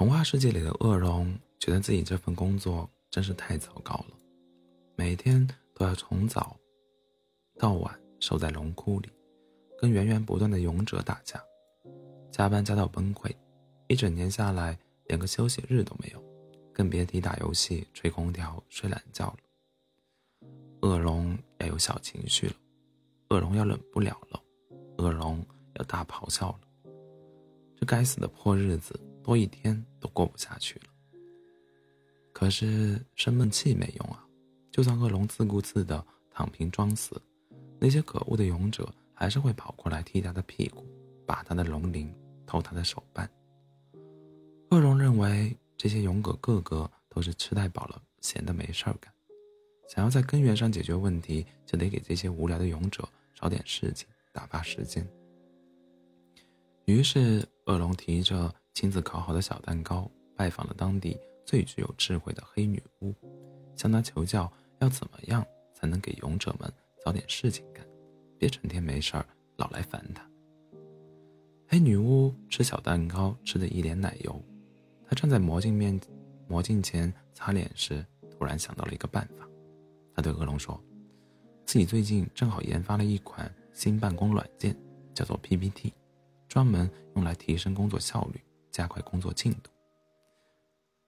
童话世界里的恶龙觉得自己这份工作真是太糟糕了，每天都要从早到晚守在龙窟里，跟源源不断的勇者打架，加班加到崩溃，一整年下来连个休息日都没有，更别提打游戏、吹空调、睡懒觉了。恶龙要有小情绪了，恶龙要忍不了了，恶龙要大咆哮了。这该死的破日子！多一天都过不下去了。可是生闷气没用啊！就算恶龙自顾自的躺平装死，那些可恶的勇者还是会跑过来踢他的屁股，把他的龙鳞，偷他的手办。恶龙认为这些勇者个个都是吃太饱了，闲的没事儿干，想要在根源上解决问题，就得给这些无聊的勇者找点事情打发时间。于是恶龙提着。亲自烤好的小蛋糕，拜访了当地最具有智慧的黑女巫，向她求教要怎么样才能给勇者们找点事情干，别成天没事儿老来烦她。黑女巫吃小蛋糕吃的一脸奶油，她站在魔镜面魔镜前擦脸时，突然想到了一个办法。她对恶龙说：“自己最近正好研发了一款新办公软件，叫做 PPT，专门用来提升工作效率。”加快工作进度。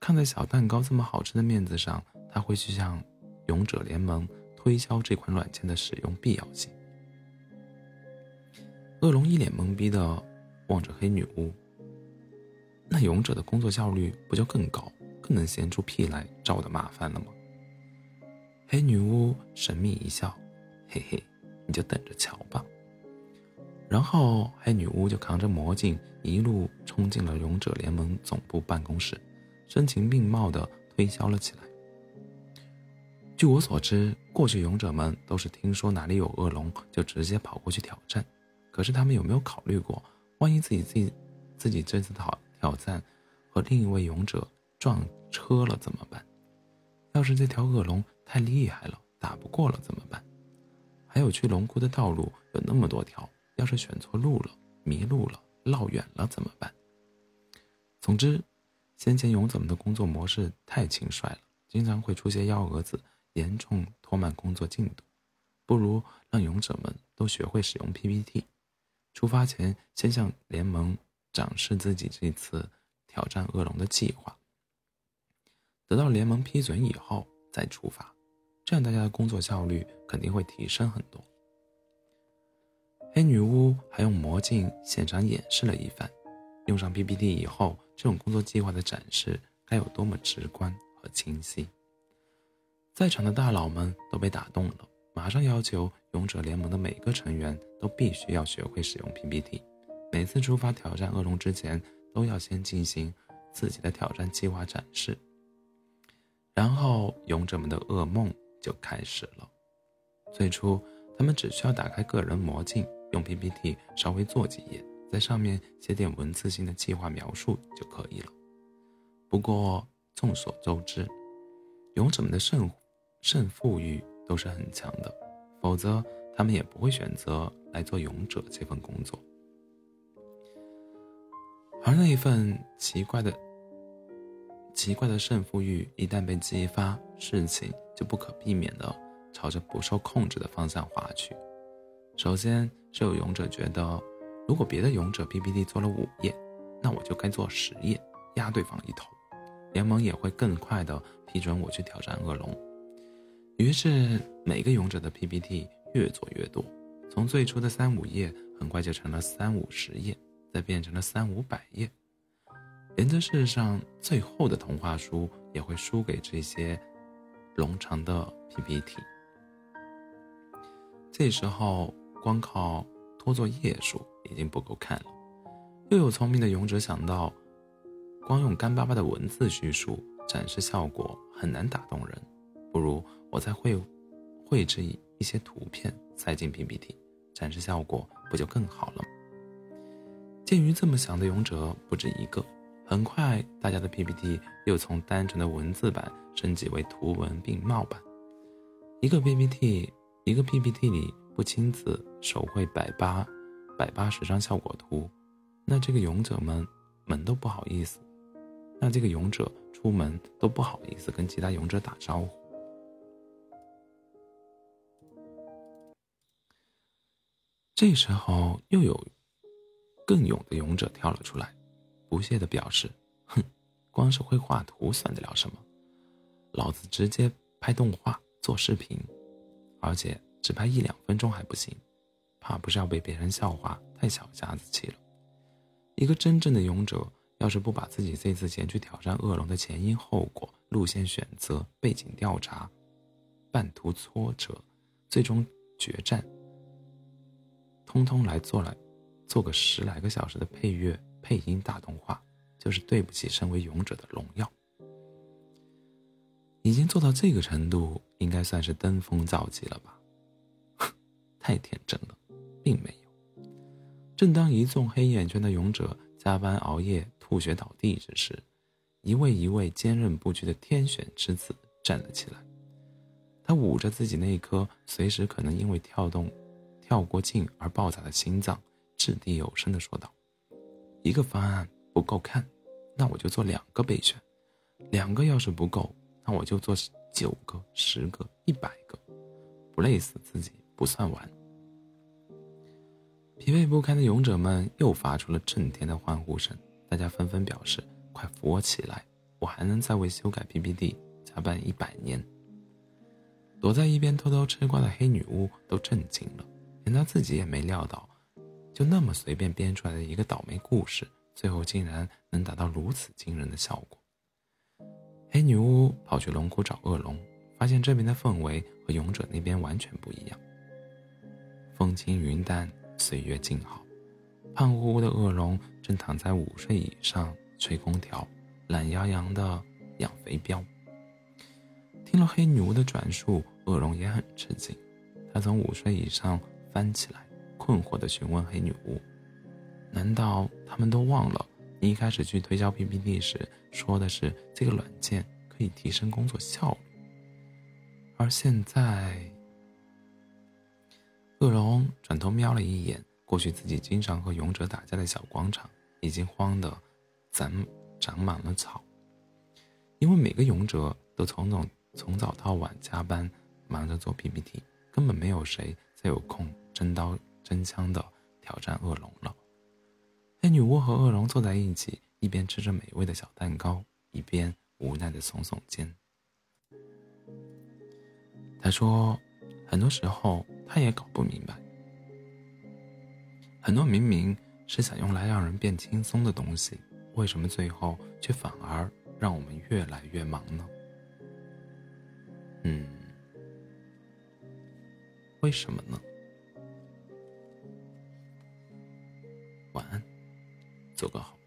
看在小蛋糕这么好吃的面子上，他会去向勇者联盟推销这款软件的使用必要性。恶龙一脸懵逼的望着黑女巫。那勇者的工作效率不就更高，更能闲出屁来找我的麻烦了吗？黑女巫神秘一笑，嘿嘿，你就等着瞧吧。然后黑女巫就扛着魔镜一路冲进了勇者联盟总部办公室，声情并茂地推销了起来。据我所知，过去勇者们都是听说哪里有恶龙就直接跑过去挑战，可是他们有没有考虑过，万一自己自己自己这次挑挑战和另一位勇者撞车了怎么办？要是这条恶龙太厉害了，打不过了怎么办？还有去龙窟的道路有那么多条。要是选错路了、迷路了、落远了怎么办？总之，先前勇者们的工作模式太轻率了，经常会出现幺蛾子，严重拖慢工作进度。不如让勇者们都学会使用 PPT，出发前先向联盟展示自己这次挑战恶龙的计划。得到联盟批准以后再出发，这样大家的工作效率肯定会提升很多。黑女巫还用魔镜现场演示了一番，用上 PPT 以后，这种工作计划的展示该有多么直观和清晰。在场的大佬们都被打动了，马上要求勇者联盟的每个成员都必须要学会使用 PPT，每次出发挑战恶龙之前，都要先进行自己的挑战计划展示。然后，勇者们的噩梦就开始了。最初，他们只需要打开个人魔镜。用 PPT 稍微做几页，在上面写点文字性的计划描述就可以了。不过众所周知，勇者们的胜胜负欲都是很强的，否则他们也不会选择来做勇者这份工作。而那一份奇怪的、奇怪的胜负欲一旦被激发，事情就不可避免的朝着不受控制的方向滑去。首先是有勇者觉得，如果别的勇者 PPT 做了五页，那我就该做十页，压对方一头，联盟也会更快的批准我去挑战恶龙。于是每个勇者的 PPT 越做越多，从最初的三五页，很快就成了三五十页，再变成了三五百页，连这世上最厚的童话书也会输给这些冗长的 PPT。这时候。光靠多做页数已经不够看了，又有聪明的勇者想到，光用干巴巴的文字叙述展示效果很难打动人，不如我再绘绘制一些图片塞进 PPT，展示效果不就更好了？鉴于这么想的勇者不止一个，很快大家的 PPT 又从单纯的文字版升级为图文并茂版，一个 PPT 一个 PPT 里。不亲自手绘百八百八十张效果图，那这个勇者们门都不好意思，让这个勇者出门都不好意思跟其他勇者打招呼。这时候，又有更勇的勇者跳了出来，不屑的表示：“哼，光是会画图算得了什么？老子直接拍动画做视频，而且只拍一两分钟还不行，怕不是要被别人笑话太小家子气了。一个真正的勇者，要是不把自己这次前去挑战恶龙的前因后果、路线选择、背景调查、半途挫折、最终决战。”通通来做来，做个十来个小时的配乐配音大动画，就是对不起身为勇者的荣耀。已经做到这个程度，应该算是登峰造极了吧？太天真了，并没有。正当一众黑眼圈的勇者加班熬夜、吐血倒地之时，一位一位坚韧不屈的天选之子站了起来。他捂着自己那颗随时可能因为跳动。跳过镜而爆炸的心脏，掷地有声地说道：“一个方案不够看，那我就做两个备选；两个要是不够，那我就做九个、十个、一百个，不累死自己不算完。”疲惫不堪的勇者们又发出了震天的欢呼声，大家纷纷表示：“快扶我起来，我还能再为修改 PPT 加班一百年。”躲在一边偷偷吃瓜的黑女巫都震惊了。连他自己也没料到，就那么随便编出来的一个倒霉故事，最后竟然能达到如此惊人的效果。黑女巫跑去龙窟找恶龙，发现这边的氛围和勇者那边完全不一样。风轻云淡，岁月静好，胖乎乎的恶龙正躺在午睡椅上吹空调，懒洋洋的养肥膘。听了黑女巫的转述，恶龙也很吃惊，他从午睡椅上。翻起来，困惑地询问黑女巫：“难道他们都忘了你一开始去推销 PPT 时说的是这个软件可以提升工作效率？而现在……”转头瞄了一眼过去自己经常和勇者打架的小广场，已经慌得长长满了草，因为每个勇者都从早从早到晚加班，忙着做 PPT，根本没有谁再有空。真刀真枪的挑战恶龙了。黑女巫和恶龙坐在一起，一边吃着美味的小蛋糕，一边无奈的耸耸肩。他说：“很多时候他也搞不明白，很多明明是想用来让人变轻松的东西，为什么最后却反而让我们越来越忙呢？”嗯，为什么呢？晚安，做个好。